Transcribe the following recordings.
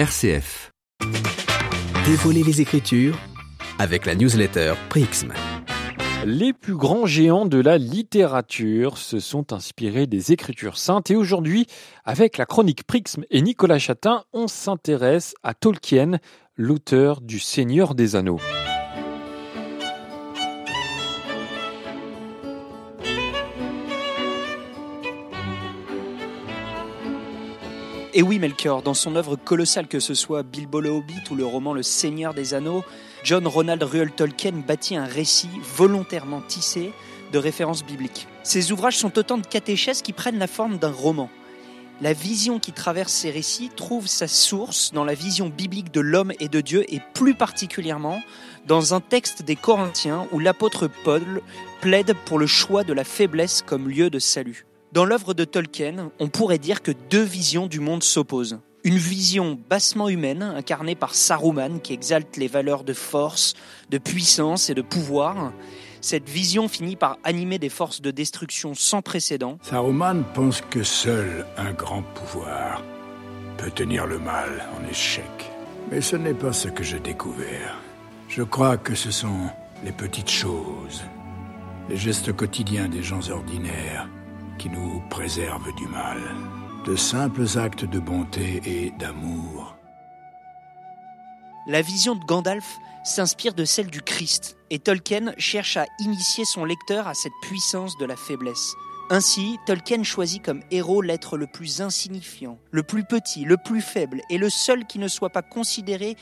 RCF. Dévoiler les Écritures avec la newsletter Prixm. Les plus grands géants de la littérature se sont inspirés des Écritures saintes et aujourd'hui, avec la chronique Prixm et Nicolas Chatin, on s'intéresse à Tolkien, l'auteur du Seigneur des Anneaux. Et oui, Melchior, dans son œuvre colossale que ce soit Bilbo le Hobbit ou le roman Le Seigneur des Anneaux, John Ronald Reuel Tolkien bâtit un récit volontairement tissé de références bibliques. Ses ouvrages sont autant de catéchèses qui prennent la forme d'un roman. La vision qui traverse ces récits trouve sa source dans la vision biblique de l'homme et de Dieu et plus particulièrement dans un texte des Corinthiens où l'apôtre Paul plaide pour le choix de la faiblesse comme lieu de salut. Dans l'œuvre de Tolkien, on pourrait dire que deux visions du monde s'opposent. Une vision bassement humaine, incarnée par Saruman, qui exalte les valeurs de force, de puissance et de pouvoir. Cette vision finit par animer des forces de destruction sans précédent. Saruman pense que seul un grand pouvoir peut tenir le mal en échec. Mais ce n'est pas ce que j'ai découvert. Je crois que ce sont les petites choses, les gestes quotidiens des gens ordinaires qui nous préserve du mal, de simples actes de bonté et d'amour. La vision de Gandalf s'inspire de celle du Christ, et Tolkien cherche à initier son lecteur à cette puissance de la faiblesse. Ainsi, Tolkien choisit comme héros l'être le plus insignifiant, le plus petit, le plus faible, et le seul qui ne soit pas considéré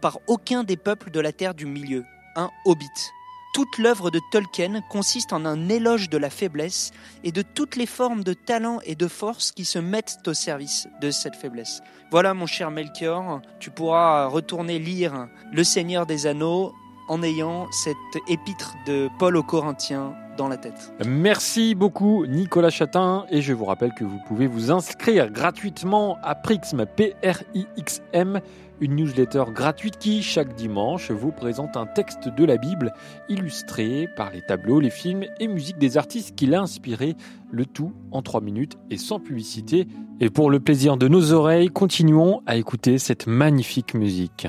par aucun des peuples de la Terre du Milieu, un hobbit. Toute l'œuvre de Tolkien consiste en un éloge de la faiblesse et de toutes les formes de talent et de force qui se mettent au service de cette faiblesse. Voilà mon cher Melchior, tu pourras retourner lire Le Seigneur des Anneaux en ayant cette épître de Paul aux Corinthiens la tête. Merci beaucoup Nicolas Chatin et je vous rappelle que vous pouvez vous inscrire gratuitement à Prixm, P-R-I-X-M, une newsletter gratuite qui chaque dimanche vous présente un texte de la Bible illustré par les tableaux, les films et musiques des artistes qui l'a inspiré, le tout en 3 minutes et sans publicité. Et pour le plaisir de nos oreilles, continuons à écouter cette magnifique musique.